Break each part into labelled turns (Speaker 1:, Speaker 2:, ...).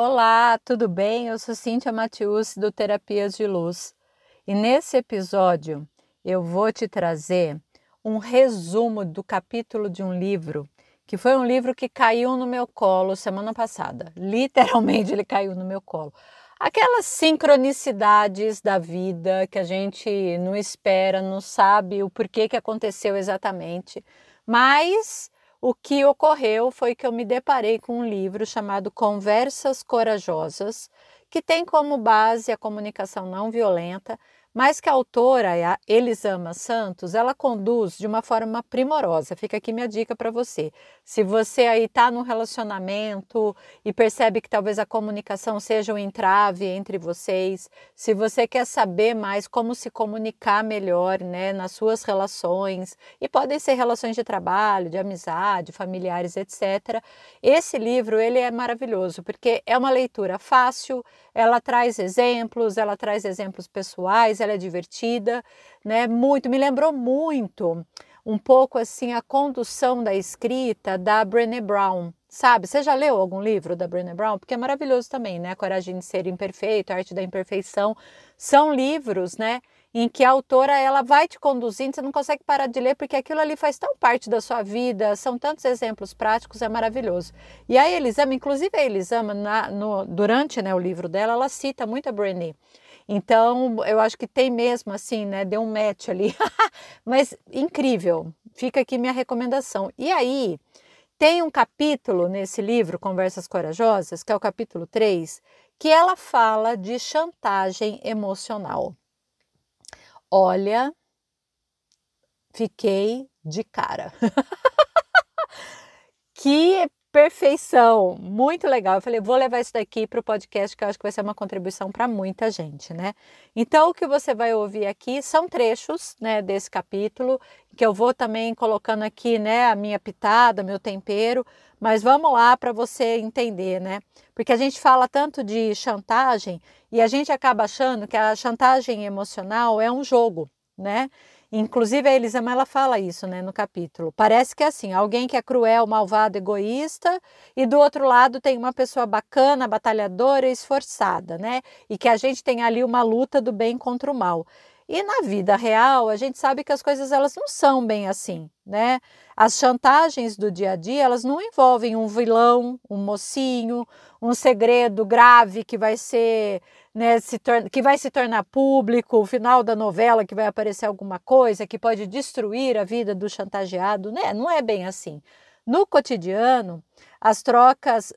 Speaker 1: Olá, tudo bem? Eu sou Cíntia Matius do Terapias de Luz e nesse episódio eu vou te trazer um resumo do capítulo de um livro que foi um livro que caiu no meu colo semana passada. Literalmente ele caiu no meu colo. Aquelas sincronicidades da vida que a gente não espera, não sabe o porquê que aconteceu exatamente, mas o que ocorreu foi que eu me deparei com um livro chamado Conversas Corajosas, que tem como base a comunicação não violenta, mas que a autora, a Elisama Santos, ela conduz de uma forma primorosa. Fica aqui minha dica para você. Se você aí está num relacionamento e percebe que talvez a comunicação seja um entrave entre vocês, se você quer saber mais como se comunicar melhor né, nas suas relações, e podem ser relações de trabalho, de amizade, familiares, etc. Esse livro ele é maravilhoso porque é uma leitura fácil, ela traz exemplos, ela traz exemplos pessoais, é divertida, né? Muito, me lembrou muito um pouco assim a condução da escrita da Brené Brown. Sabe, você já leu algum livro da Brené Brown? Porque é maravilhoso também, né? Coragem de ser imperfeito, arte da imperfeição. São livros, né? Em que a autora ela vai te conduzindo, você não consegue parar de ler porque aquilo ali faz tão parte da sua vida, são tantos exemplos práticos, é maravilhoso. E a Elisama, inclusive a Elisama, na, no, durante né, o livro dela, ela cita muito a Brené. Então, eu acho que tem mesmo assim, né? Deu um match ali. Mas incrível. Fica aqui minha recomendação. E aí, tem um capítulo nesse livro, Conversas Corajosas, que é o capítulo 3, que ela fala de chantagem emocional. Olha, fiquei de cara. que perfeição, muito legal. Eu falei, vou levar isso daqui para o podcast, que eu acho que vai ser uma contribuição para muita gente, né? Então, o que você vai ouvir aqui são trechos, né, desse capítulo, que eu vou também colocando aqui, né, a minha pitada, meu tempero, mas vamos lá para você entender, né? Porque a gente fala tanto de chantagem e a gente acaba achando que a chantagem emocional é um jogo, né? Inclusive a Elisama ela fala isso, né, no capítulo. Parece que é assim, alguém que é cruel, malvado, egoísta, e do outro lado tem uma pessoa bacana, batalhadora esforçada, né? E que a gente tem ali uma luta do bem contra o mal. E na vida real, a gente sabe que as coisas elas não são bem assim, né? As chantagens do dia a dia, elas não envolvem um vilão, um mocinho, um segredo grave que vai ser, né, se que vai se tornar público, o final da novela que vai aparecer alguma coisa que pode destruir a vida do chantageado, né? Não é bem assim. No cotidiano, as trocas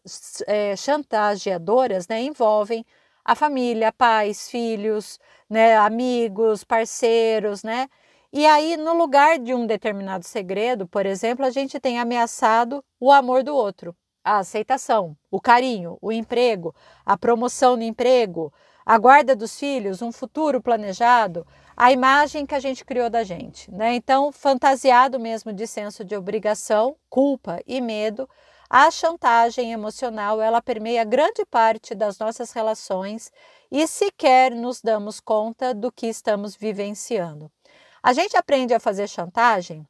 Speaker 1: é, chantageadoras né, envolvem a família, pais, filhos, né, amigos, parceiros, né? E aí, no lugar de um determinado segredo, por exemplo, a gente tem ameaçado o amor do outro, a aceitação, o carinho, o emprego, a promoção no emprego, a guarda dos filhos, um futuro planejado, a imagem que a gente criou da gente, né? Então, fantasiado mesmo de senso de obrigação, culpa e medo, a chantagem emocional, ela permeia grande parte das nossas relações e sequer nos damos conta do que estamos vivenciando. A gente aprende a fazer chantagem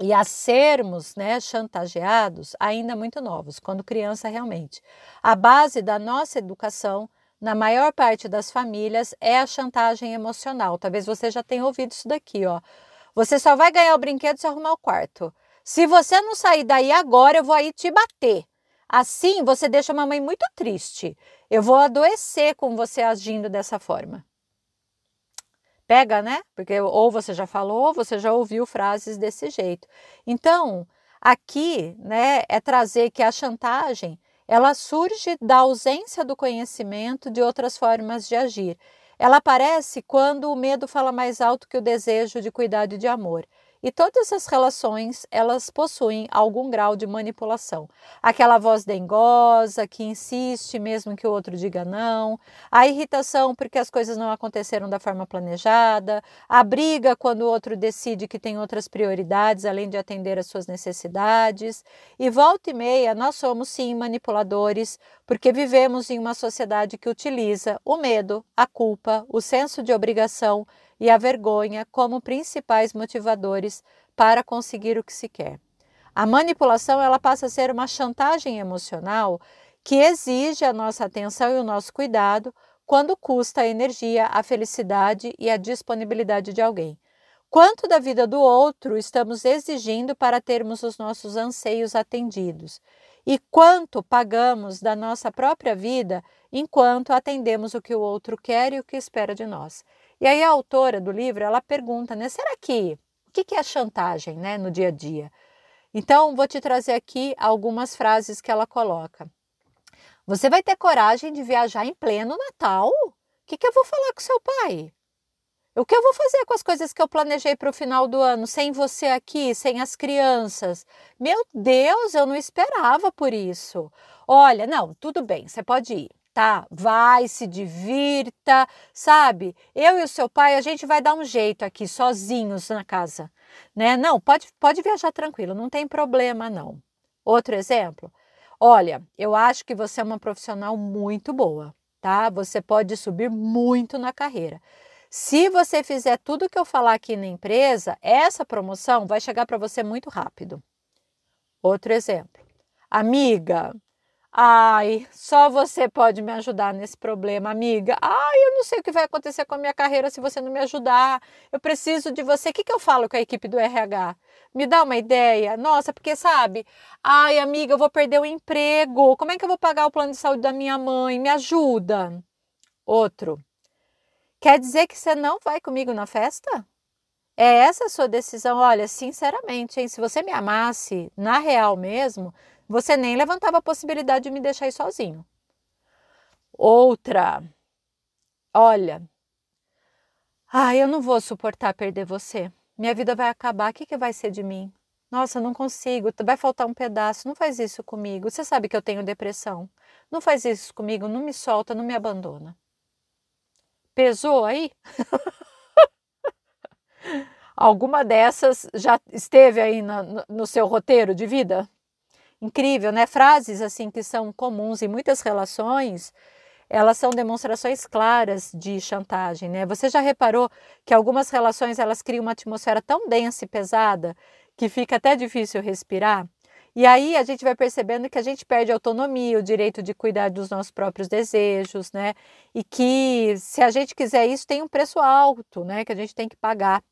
Speaker 1: e a sermos né, chantageados ainda muito novos, quando criança realmente. A base da nossa educação, na maior parte das famílias, é a chantagem emocional. Talvez você já tenha ouvido isso daqui, ó. Você só vai ganhar o brinquedo se arrumar o quarto. Se você não sair daí agora, eu vou aí te bater. Assim, você deixa a mamãe muito triste. Eu vou adoecer com você agindo dessa forma. Pega, né? Porque ou você já falou, ou você já ouviu frases desse jeito. Então, aqui, né, é trazer que a chantagem, ela surge da ausência do conhecimento de outras formas de agir. Ela aparece quando o medo fala mais alto que o desejo de cuidado e de amor. E todas as relações, elas possuem algum grau de manipulação. Aquela voz dengosa que insiste mesmo que o outro diga não, a irritação porque as coisas não aconteceram da forma planejada, a briga quando o outro decide que tem outras prioridades além de atender às suas necessidades. E volta e meia, nós somos sim manipuladores, porque vivemos em uma sociedade que utiliza o medo, a culpa, o senso de obrigação e a vergonha como principais motivadores para conseguir o que se quer. A manipulação ela passa a ser uma chantagem emocional que exige a nossa atenção e o nosso cuidado quando custa a energia, a felicidade e a disponibilidade de alguém. Quanto da vida do outro estamos exigindo para termos os nossos anseios atendidos? E quanto pagamos da nossa própria vida enquanto atendemos o que o outro quer e o que espera de nós? E aí a autora do livro, ela pergunta, né, será que, o que é chantagem, né, no dia a dia? Então, vou te trazer aqui algumas frases que ela coloca. Você vai ter coragem de viajar em pleno Natal? O que, que eu vou falar com seu pai? O que eu vou fazer com as coisas que eu planejei para o final do ano, sem você aqui, sem as crianças? Meu Deus, eu não esperava por isso. Olha, não, tudo bem, você pode ir, tá? Vai, se divirta, sabe? Eu e o seu pai, a gente vai dar um jeito aqui, sozinhos na casa, né? Não, pode, pode viajar tranquilo, não tem problema, não. Outro exemplo, olha, eu acho que você é uma profissional muito boa, tá? Você pode subir muito na carreira. Se você fizer tudo que eu falar aqui na empresa, essa promoção vai chegar para você muito rápido. Outro exemplo. Amiga, ai, só você pode me ajudar nesse problema, amiga. Ai, eu não sei o que vai acontecer com a minha carreira se você não me ajudar. Eu preciso de você. O que, que eu falo com a equipe do RH? Me dá uma ideia? Nossa, porque sabe? Ai, amiga, eu vou perder o emprego. Como é que eu vou pagar o plano de saúde da minha mãe? Me ajuda. Outro. Quer dizer que você não vai comigo na festa? É essa a sua decisão? Olha, sinceramente, hein, se você me amasse, na real mesmo, você nem levantava a possibilidade de me deixar ir sozinho. Outra. Olha. Ah, eu não vou suportar perder você. Minha vida vai acabar. O que, que vai ser de mim? Nossa, não consigo. Vai faltar um pedaço. Não faz isso comigo. Você sabe que eu tenho depressão. Não faz isso comigo. Não me solta, não me abandona. Pesou aí? Alguma dessas já esteve aí no, no seu roteiro de vida? Incrível, né? Frases assim que são comuns em muitas relações, elas são demonstrações claras de chantagem, né? Você já reparou que algumas relações elas criam uma atmosfera tão densa e pesada que fica até difícil respirar? E aí a gente vai percebendo que a gente perde a autonomia, o direito de cuidar dos nossos próprios desejos, né? E que se a gente quiser isso, tem um preço alto, né? Que a gente tem que pagar.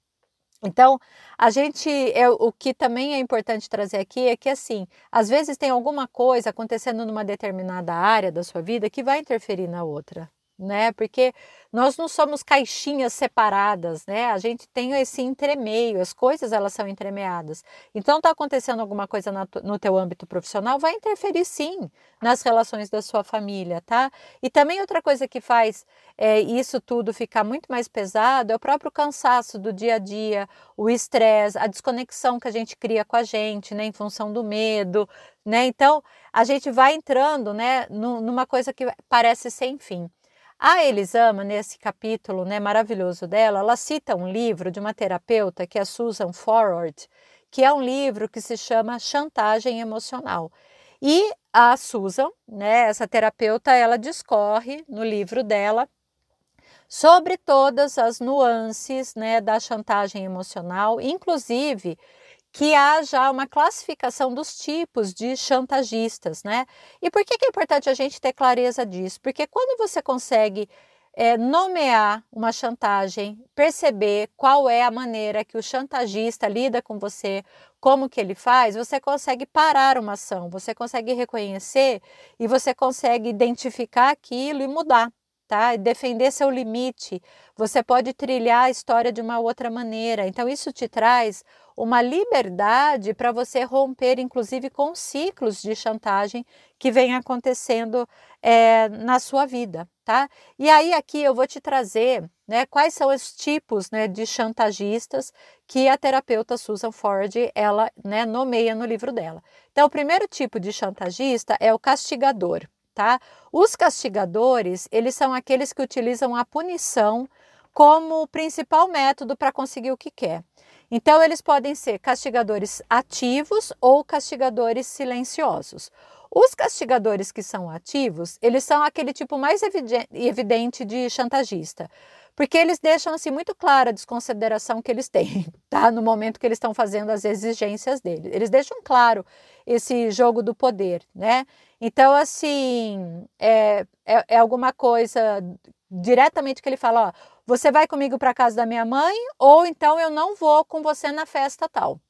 Speaker 1: Então, a gente, é, o que também é importante trazer aqui é que, assim, às vezes tem alguma coisa acontecendo numa determinada área da sua vida que vai interferir na outra, né? Porque nós não somos caixinhas separadas, né? A gente tem esse entremeio, as coisas elas são entremeadas. Então está acontecendo alguma coisa no teu âmbito profissional, vai interferir sim nas relações da sua família, tá? E também outra coisa que faz é, isso tudo ficar muito mais pesado é o próprio cansaço do dia a dia, o estresse, a desconexão que a gente cria com a gente, né? Em função do medo, né? Então a gente vai entrando, né? Numa coisa que parece sem fim. A Elisama, nesse capítulo né, maravilhoso dela, ela cita um livro de uma terapeuta, que é a Susan Forward, que é um livro que se chama Chantagem Emocional. E a Susan, né, essa terapeuta, ela discorre no livro dela sobre todas as nuances né, da chantagem emocional, inclusive que haja uma classificação dos tipos de chantagistas, né? E por que, que é importante a gente ter clareza disso? Porque quando você consegue é, nomear uma chantagem, perceber qual é a maneira que o chantagista lida com você, como que ele faz, você consegue parar uma ação, você consegue reconhecer e você consegue identificar aquilo e mudar tá? Defender seu limite. Você pode trilhar a história de uma outra maneira. Então, isso te traz uma liberdade para você romper, inclusive, com ciclos de chantagem que vem acontecendo é, na sua vida, tá? E aí, aqui eu vou te trazer né, quais são os tipos né, de chantagistas que a terapeuta Susan Ford ela né, nomeia no livro dela. Então, o primeiro tipo de chantagista é o castigador tá? Os castigadores, eles são aqueles que utilizam a punição como principal método para conseguir o que quer. Então, eles podem ser castigadores ativos ou castigadores silenciosos. Os castigadores que são ativos, eles são aquele tipo mais evidente de chantagista, porque eles deixam assim muito clara a desconsideração que eles têm, tá? No momento que eles estão fazendo as exigências deles. Eles deixam claro esse jogo do poder, né? Então, assim, é, é, é alguma coisa diretamente que ele fala: ó, você vai comigo para casa da minha mãe, ou então eu não vou com você na festa tal.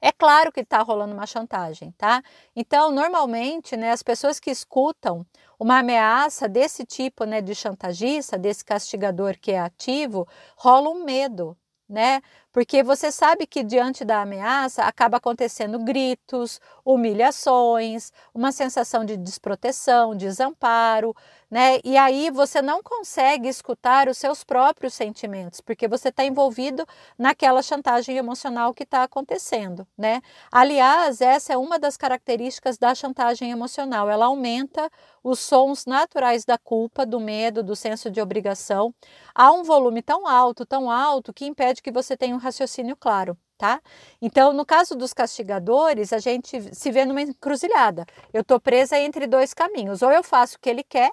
Speaker 1: É claro que está rolando uma chantagem, tá? Então, normalmente, né, as pessoas que escutam uma ameaça desse tipo, né, de chantagista, desse castigador que é ativo, rola um medo, né? Porque você sabe que diante da ameaça acaba acontecendo gritos, humilhações, uma sensação de desproteção, desamparo, né? E aí você não consegue escutar os seus próprios sentimentos, porque você está envolvido naquela chantagem emocional que está acontecendo, né? Aliás, essa é uma das características da chantagem emocional. Ela aumenta os sons naturais da culpa, do medo, do senso de obrigação a um volume tão alto, tão alto, que impede que você tenha um raciocínio claro. Tá? Então, no caso dos castigadores, a gente se vê numa encruzilhada. Eu estou presa entre dois caminhos. Ou eu faço o que ele quer,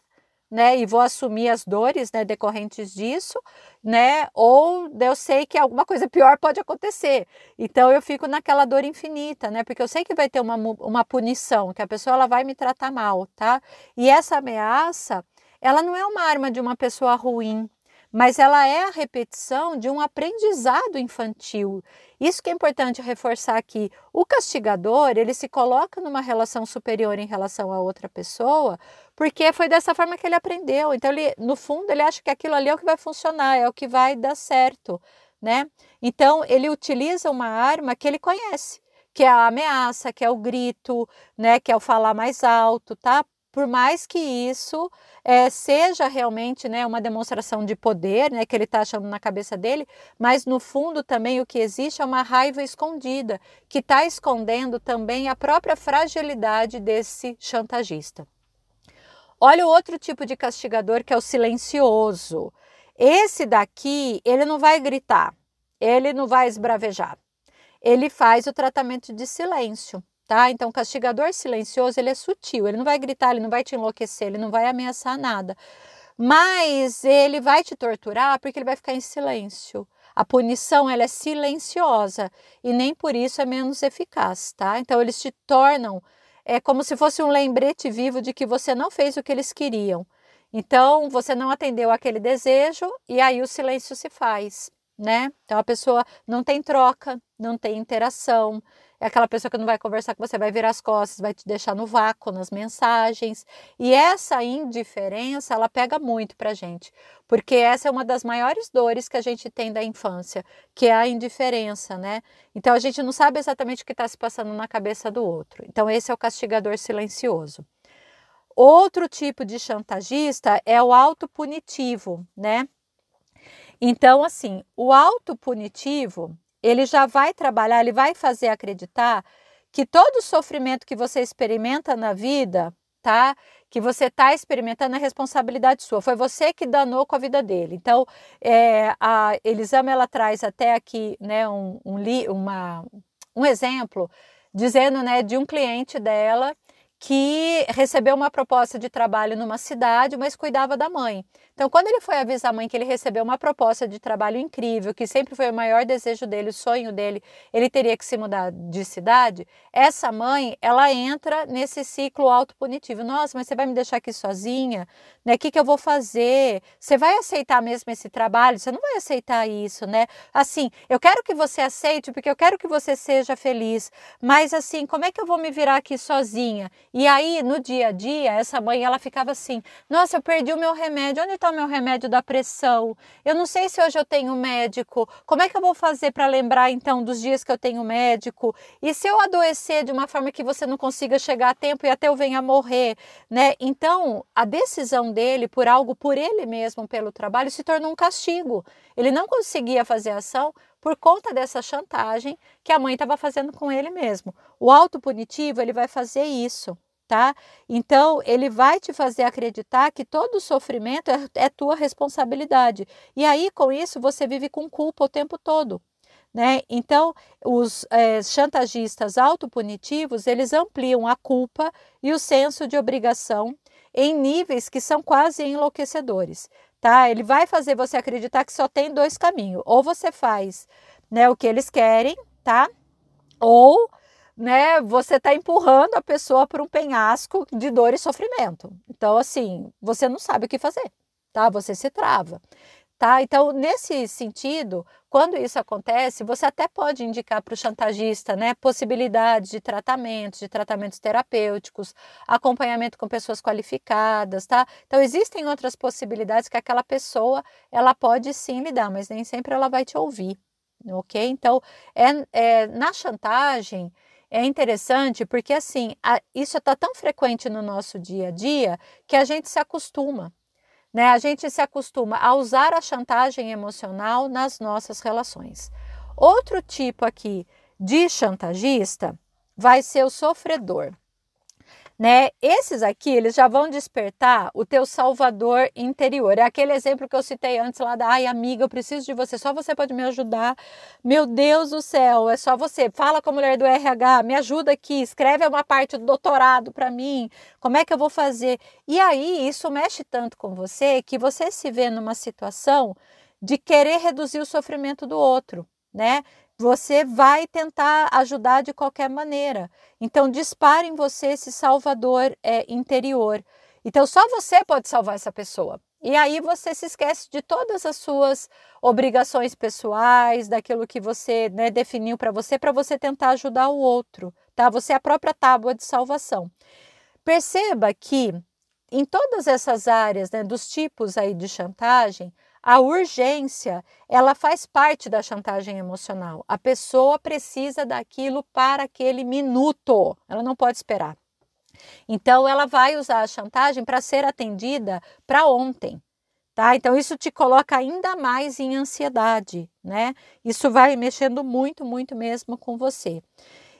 Speaker 1: né, e vou assumir as dores, né, decorrentes disso, né, ou eu sei que alguma coisa pior pode acontecer. Então eu fico naquela dor infinita, né, porque eu sei que vai ter uma, uma punição, que a pessoa ela vai me tratar mal, tá? E essa ameaça, ela não é uma arma de uma pessoa ruim, mas ela é a repetição de um aprendizado infantil. Isso que é importante reforçar aqui. O castigador, ele se coloca numa relação superior em relação a outra pessoa, porque foi dessa forma que ele aprendeu. Então, ele, no fundo, ele acha que aquilo ali é o que vai funcionar, é o que vai dar certo, né? Então, ele utiliza uma arma que ele conhece, que é a ameaça, que é o grito, né, que é o falar mais alto, tá? Por mais que isso é, seja realmente né, uma demonstração de poder, né, que ele está achando na cabeça dele, mas no fundo também o que existe é uma raiva escondida, que está escondendo também a própria fragilidade desse chantagista. Olha o outro tipo de castigador que é o silencioso. Esse daqui, ele não vai gritar, ele não vai esbravejar, ele faz o tratamento de silêncio tá? Então, o castigador silencioso, ele é sutil, ele não vai gritar, ele não vai te enlouquecer, ele não vai ameaçar nada. Mas ele vai te torturar porque ele vai ficar em silêncio. A punição ela é silenciosa e nem por isso é menos eficaz, tá? Então eles te tornam é como se fosse um lembrete vivo de que você não fez o que eles queriam. Então você não atendeu aquele desejo e aí o silêncio se faz, né? Então a pessoa não tem troca, não tem interação, é aquela pessoa que não vai conversar com você, vai virar as costas, vai te deixar no vácuo nas mensagens. E essa indiferença, ela pega muito pra gente, porque essa é uma das maiores dores que a gente tem da infância, que é a indiferença, né? Então a gente não sabe exatamente o que está se passando na cabeça do outro. Então esse é o castigador silencioso. Outro tipo de chantagista é o autopunitivo, né? Então, assim, o autopunitivo ele já vai trabalhar, ele vai fazer acreditar que todo sofrimento que você experimenta na vida, tá? Que você está experimentando é responsabilidade sua. Foi você que danou com a vida dele. Então, é, a Elisama ela traz até aqui, né, um, um, uma, um exemplo dizendo, né, de um cliente dela que recebeu uma proposta de trabalho numa cidade, mas cuidava da mãe. Então, quando ele foi avisar a mãe que ele recebeu uma proposta de trabalho incrível, que sempre foi o maior desejo dele, o sonho dele, ele teria que se mudar de cidade, essa mãe, ela entra nesse ciclo autopunitivo. Nossa, mas você vai me deixar aqui sozinha? Né? O que, que eu vou fazer? Você vai aceitar mesmo esse trabalho? Você não vai aceitar isso, né? Assim, eu quero que você aceite, porque eu quero que você seja feliz, mas assim, como é que eu vou me virar aqui sozinha? E aí, no dia a dia, essa mãe, ela ficava assim, nossa, eu perdi o meu remédio, onde o meu remédio da pressão? Eu não sei se hoje eu tenho médico. Como é que eu vou fazer para lembrar então dos dias que eu tenho médico? E se eu adoecer de uma forma que você não consiga chegar a tempo e até eu venha morrer, né? Então, a decisão dele por algo por ele mesmo, pelo trabalho, se tornou um castigo. Ele não conseguia fazer ação por conta dessa chantagem que a mãe estava fazendo com ele mesmo. O autopunitivo, ele vai fazer isso tá? Então, ele vai te fazer acreditar que todo sofrimento é, é tua responsabilidade. E aí, com isso, você vive com culpa o tempo todo. Né? Então, os é, chantagistas autopunitivos, eles ampliam a culpa e o senso de obrigação em níveis que são quase enlouquecedores, tá? Ele vai fazer você acreditar que só tem dois caminhos, ou você faz, né, o que eles querem, tá? Ou né, você está empurrando a pessoa para um penhasco de dor e sofrimento. Então, assim, você não sabe o que fazer, tá? Você se trava. Tá? Então, nesse sentido, quando isso acontece, você até pode indicar para o chantagista né, possibilidades de tratamentos, de tratamentos terapêuticos, acompanhamento com pessoas qualificadas. Tá? Então, existem outras possibilidades que aquela pessoa ela pode sim lhe dar, mas nem sempre ela vai te ouvir. Ok? Então, é, é na chantagem, é interessante porque assim, a, isso está tão frequente no nosso dia a dia que a gente se acostuma. Né? A gente se acostuma a usar a chantagem emocional nas nossas relações. Outro tipo aqui de chantagista vai ser o sofredor né? Esses aqui, eles já vão despertar o teu salvador interior. É aquele exemplo que eu citei antes lá da, ai amiga, eu preciso de você, só você pode me ajudar. Meu Deus do céu, é só você. Fala com a mulher do RH, me ajuda aqui, escreve uma parte do doutorado para mim. Como é que eu vou fazer? E aí, isso mexe tanto com você que você se vê numa situação de querer reduzir o sofrimento do outro, né? Você vai tentar ajudar de qualquer maneira. Então, dispare em você esse salvador é, interior. Então, só você pode salvar essa pessoa. E aí você se esquece de todas as suas obrigações pessoais, daquilo que você né, definiu para você, para você tentar ajudar o outro, tá? Você é a própria tábua de salvação. Perceba que em todas essas áreas, né, dos tipos aí de chantagem, a urgência, ela faz parte da chantagem emocional. A pessoa precisa daquilo para aquele minuto. Ela não pode esperar. Então ela vai usar a chantagem para ser atendida para ontem. Tá? Então isso te coloca ainda mais em ansiedade, né? Isso vai mexendo muito, muito mesmo com você.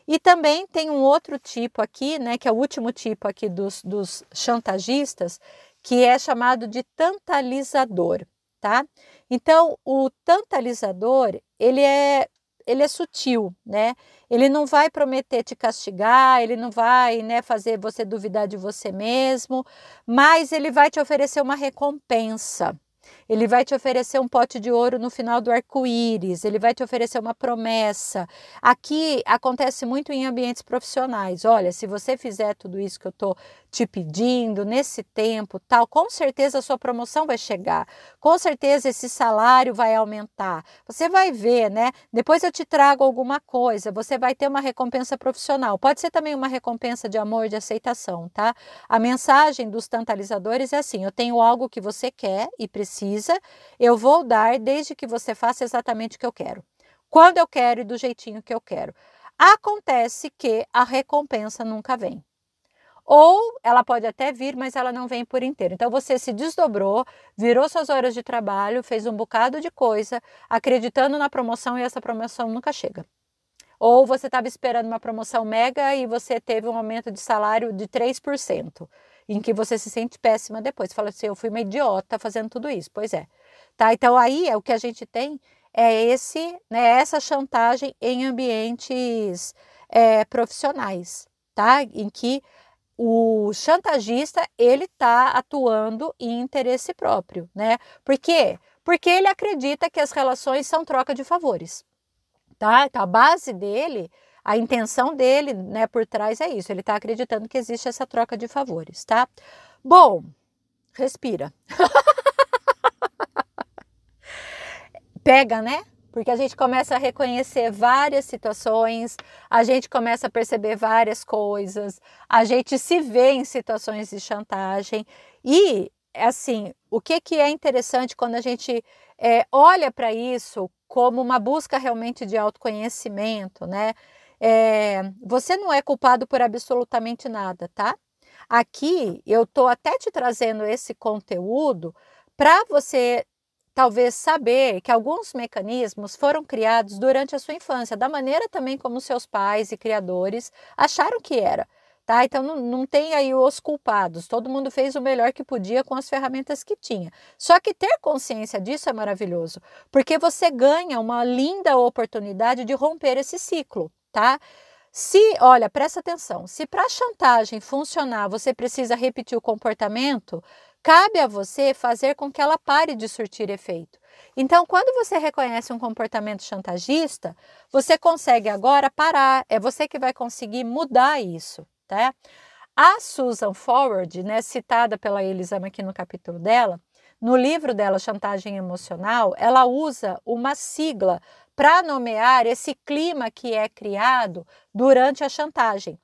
Speaker 1: E também tem um outro tipo aqui, né, que é o último tipo aqui dos, dos chantagistas, que é chamado de tantalizador tá? Então, o tantalizador, ele é ele é sutil, né? Ele não vai prometer te castigar, ele não vai, né, fazer você duvidar de você mesmo, mas ele vai te oferecer uma recompensa. Ele vai te oferecer um pote de ouro no final do arco-íris, ele vai te oferecer uma promessa. Aqui acontece muito em ambientes profissionais. Olha, se você fizer tudo isso que eu estou te pedindo nesse tempo, tal, com certeza a sua promoção vai chegar. Com certeza esse salário vai aumentar. Você vai ver, né? Depois eu te trago alguma coisa, você vai ter uma recompensa profissional. Pode ser também uma recompensa de amor, de aceitação, tá? A mensagem dos tantalizadores é assim: eu tenho algo que você quer e precisa eu vou dar desde que você faça exatamente o que eu quero. Quando eu quero e do jeitinho que eu quero. Acontece que a recompensa nunca vem. Ou ela pode até vir, mas ela não vem por inteiro. Então você se desdobrou, virou suas horas de trabalho, fez um bocado de coisa, acreditando na promoção e essa promoção nunca chega. Ou você estava esperando uma promoção mega e você teve um aumento de salário de 3% em que você se sente péssima depois. Fala assim, eu fui uma idiota fazendo tudo isso. Pois é. Tá? Então aí é o que a gente tem é esse, né, essa chantagem em ambientes é, profissionais, tá? Em que o chantagista ele está atuando em interesse próprio, né? Por quê? Porque ele acredita que as relações são troca de favores, tá? Então a base dele a intenção dele, né, por trás é isso. Ele está acreditando que existe essa troca de favores, tá? Bom, respira. Pega, né? Porque a gente começa a reconhecer várias situações, a gente começa a perceber várias coisas, a gente se vê em situações de chantagem e assim, o que, que é interessante quando a gente é, olha para isso como uma busca realmente de autoconhecimento, né? É, você não é culpado por absolutamente nada, tá? Aqui eu estou até te trazendo esse conteúdo para você talvez saber que alguns mecanismos foram criados durante a sua infância, da maneira também como seus pais e criadores acharam que era. Tá? Então não, não tem aí os culpados, todo mundo fez o melhor que podia com as ferramentas que tinha. Só que ter consciência disso é maravilhoso, porque você ganha uma linda oportunidade de romper esse ciclo tá? Se, olha, presta atenção, se para chantagem funcionar você precisa repetir o comportamento, cabe a você fazer com que ela pare de surtir efeito. Então, quando você reconhece um comportamento chantagista, você consegue agora parar. É você que vai conseguir mudar isso, tá? A Susan Forward, né, citada pela Elisama aqui no capítulo dela, no livro dela, Chantagem Emocional, ela usa uma sigla para nomear esse clima que é criado durante a chantagem,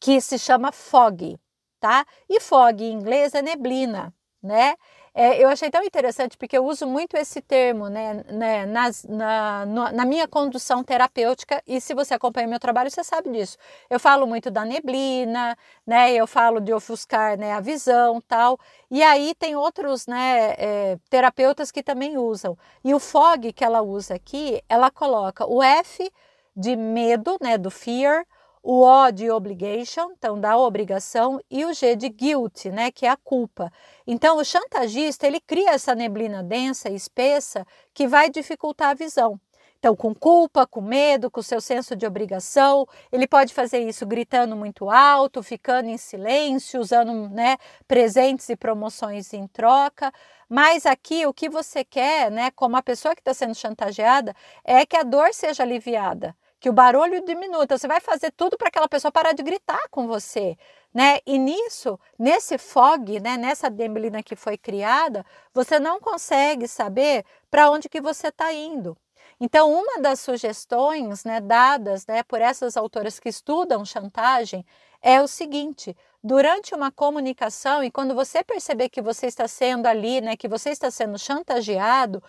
Speaker 1: que se chama fog, tá? E fog em inglês é neblina, né? É, eu achei tão interessante porque eu uso muito esse termo né, né nas, na, na, minha condução terapêutica e se você acompanha meu trabalho, você sabe disso. Eu falo muito da neblina, né, eu falo de ofuscar né, a visão tal. E aí tem outros né, é, terapeutas que também usam. E o FOG que ela usa aqui, ela coloca o F de medo, né, do fear, o O de obligation, então da obrigação, e o G de guilt, né, que é a culpa. Então o chantagista, ele cria essa neblina densa e espessa que vai dificultar a visão. Então, com culpa, com medo, com seu senso de obrigação, ele pode fazer isso gritando muito alto, ficando em silêncio, usando né, presentes e promoções em troca. Mas aqui o que você quer, né, como a pessoa que está sendo chantageada, é que a dor seja aliviada que o barulho diminua. Então, você vai fazer tudo para aquela pessoa parar de gritar com você, né? E nisso, nesse fog, né, nessa neblina que foi criada, você não consegue saber para onde que você está indo. Então, uma das sugestões né, dadas né, por essas autoras que estudam chantagem é o seguinte: durante uma comunicação e quando você perceber que você está sendo ali, né, que você está sendo chantageado,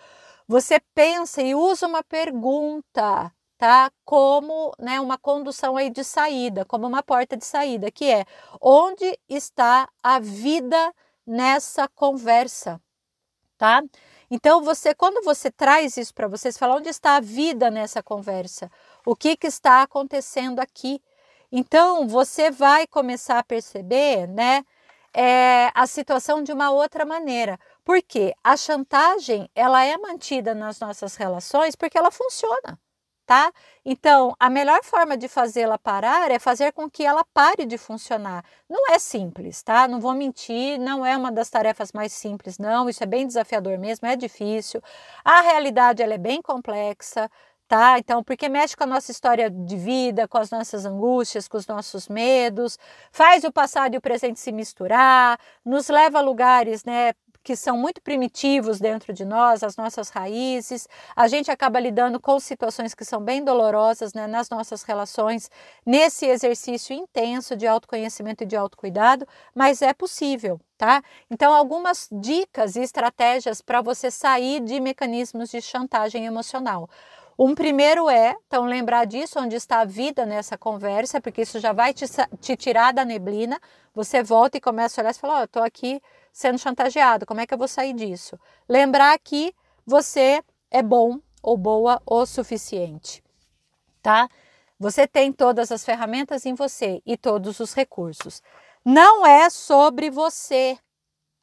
Speaker 1: você pensa e usa uma pergunta tá? Como né, uma condução aí de saída, como uma porta de saída, que é onde está a vida nessa conversa, tá? Então você, quando você traz isso para vocês, fala onde está a vida nessa conversa, o que que está acontecendo aqui. Então você vai começar a perceber, né? É, a situação de uma outra maneira. Porque a chantagem ela é mantida nas nossas relações porque ela funciona tá? Então, a melhor forma de fazê-la parar é fazer com que ela pare de funcionar. Não é simples, tá? Não vou mentir, não é uma das tarefas mais simples, não. Isso é bem desafiador mesmo, é difícil. A realidade ela é bem complexa, tá? Então, porque mexe com a nossa história de vida, com as nossas angústias, com os nossos medos, faz o passado e o presente se misturar, nos leva a lugares, né, que são muito primitivos dentro de nós, as nossas raízes. A gente acaba lidando com situações que são bem dolorosas né, nas nossas relações, nesse exercício intenso de autoconhecimento e de autocuidado, mas é possível, tá? Então, algumas dicas e estratégias para você sair de mecanismos de chantagem emocional. Um primeiro é, então, lembrar disso, onde está a vida nessa conversa, porque isso já vai te, te tirar da neblina. Você volta e começa a olhar e fala: Ó, oh, eu estou aqui sendo chantageado, como é que eu vou sair disso? Lembrar que você é bom ou boa o suficiente, tá? Você tem todas as ferramentas em você e todos os recursos. Não é sobre você.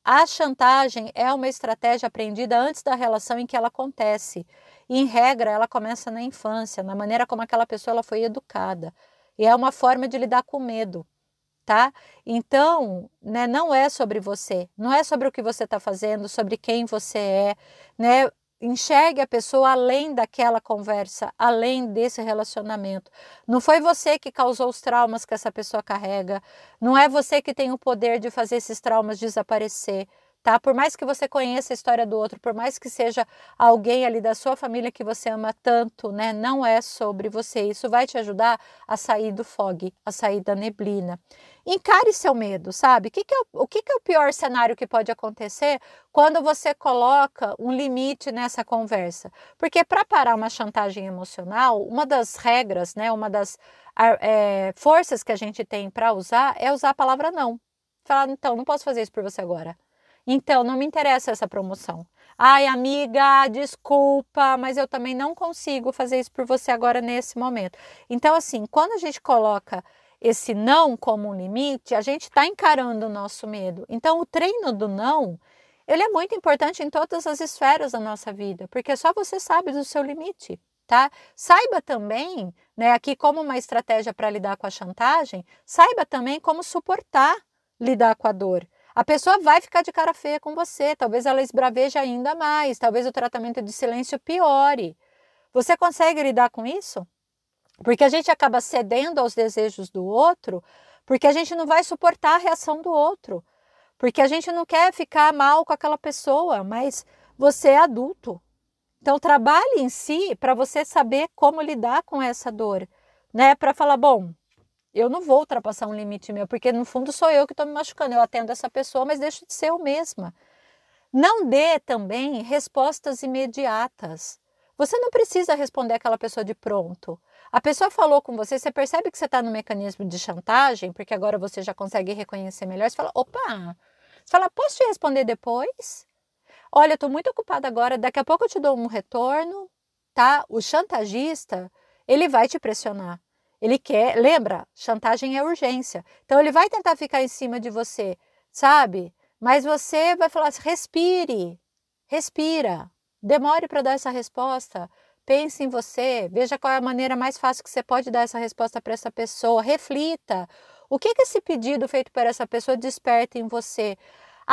Speaker 1: A chantagem é uma estratégia aprendida antes da relação em que ela acontece. Em regra, ela começa na infância, na maneira como aquela pessoa ela foi educada. E é uma forma de lidar com medo tá? Então, né, não é sobre você, não é sobre o que você está fazendo, sobre quem você é, né? Enxergue a pessoa além daquela conversa, além desse relacionamento. Não foi você que causou os traumas que essa pessoa carrega, não é você que tem o poder de fazer esses traumas desaparecer tá? Por mais que você conheça a história do outro, por mais que seja alguém ali da sua família que você ama tanto, né? Não é sobre você. Isso vai te ajudar a sair do fog, a sair da neblina. Encare seu medo, sabe? O que, que, é, o, o que, que é o pior cenário que pode acontecer quando você coloca um limite nessa conversa? Porque para parar uma chantagem emocional, uma das regras, né? Uma das é, forças que a gente tem para usar é usar a palavra não. Falar, então, não posso fazer isso por você agora. Então, não me interessa essa promoção. Ai, amiga, desculpa, mas eu também não consigo fazer isso por você agora nesse momento. Então, assim, quando a gente coloca esse não como um limite, a gente está encarando o nosso medo. Então, o treino do não, ele é muito importante em todas as esferas da nossa vida, porque só você sabe do seu limite. Tá? Saiba também, né, aqui como uma estratégia para lidar com a chantagem, saiba também como suportar lidar com a dor. A pessoa vai ficar de cara feia com você, talvez ela esbraveje ainda mais, talvez o tratamento de silêncio piore. Você consegue lidar com isso? Porque a gente acaba cedendo aos desejos do outro, porque a gente não vai suportar a reação do outro. Porque a gente não quer ficar mal com aquela pessoa, mas você é adulto. Então trabalhe em si para você saber como lidar com essa dor, né? Para falar, bom, eu não vou ultrapassar um limite meu, porque no fundo sou eu que estou me machucando. Eu atendo essa pessoa, mas deixo de ser eu mesma. Não dê também respostas imediatas. Você não precisa responder aquela pessoa de pronto. A pessoa falou com você, você percebe que você está no mecanismo de chantagem, porque agora você já consegue reconhecer melhor. Você fala: opa, você fala, posso te responder depois? Olha, estou muito ocupada agora, daqui a pouco eu te dou um retorno, tá? O chantagista, ele vai te pressionar. Ele quer, lembra, chantagem é urgência. Então ele vai tentar ficar em cima de você, sabe? Mas você vai falar assim, respire, respira, demore para dar essa resposta. Pense em você, veja qual é a maneira mais fácil que você pode dar essa resposta para essa pessoa, reflita. O que, que esse pedido feito por essa pessoa desperta em você?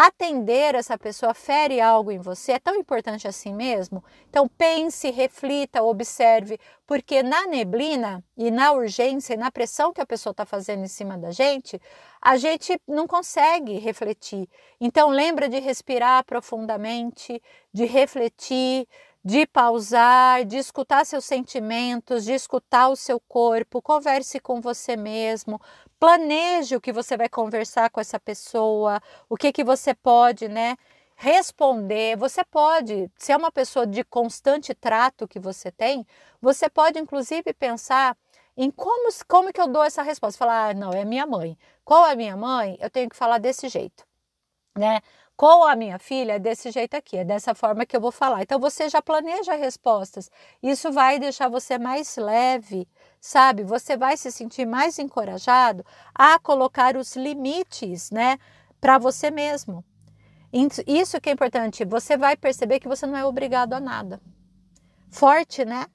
Speaker 1: Atender essa pessoa fere algo em você? É tão importante assim mesmo? Então pense, reflita, observe, porque na neblina e na urgência e na pressão que a pessoa está fazendo em cima da gente, a gente não consegue refletir. Então lembra de respirar profundamente, de refletir, de pausar, de escutar seus sentimentos, de escutar o seu corpo, converse com você mesmo, planeje o que você vai conversar com essa pessoa, o que que você pode, né, responder. Você pode, se é uma pessoa de constante trato que você tem, você pode inclusive pensar em como, como que eu dou essa resposta. Falar, ah, não, é minha mãe. Qual é minha mãe? Eu tenho que falar desse jeito, né? Com a minha filha é desse jeito aqui, é dessa forma que eu vou falar. Então você já planeja respostas. Isso vai deixar você mais leve, sabe? Você vai se sentir mais encorajado a colocar os limites, né, para você mesmo. Isso que é importante, você vai perceber que você não é obrigado a nada. Forte, né?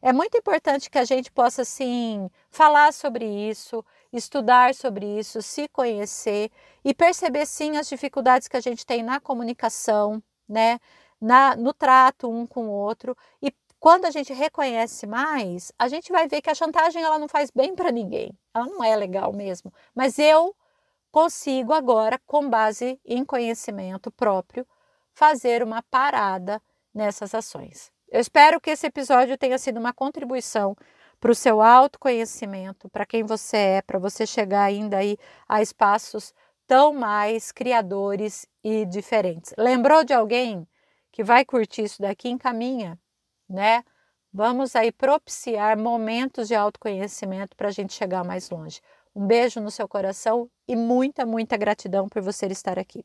Speaker 1: É muito importante que a gente possa, assim, falar sobre isso, estudar sobre isso, se conhecer e perceber, sim, as dificuldades que a gente tem na comunicação, né? Na, no trato um com o outro e quando a gente reconhece mais, a gente vai ver que a chantagem ela não faz bem para ninguém. Ela não é legal mesmo. Mas eu consigo agora, com base em conhecimento próprio, fazer uma parada nessas ações. Eu espero que esse episódio tenha sido uma contribuição para o seu autoconhecimento, para quem você é, para você chegar ainda aí a espaços tão mais criadores e diferentes. Lembrou de alguém que vai curtir isso daqui? Encaminha, né? Vamos aí propiciar momentos de autoconhecimento para a gente chegar mais longe. Um beijo no seu coração e muita, muita gratidão por você estar aqui.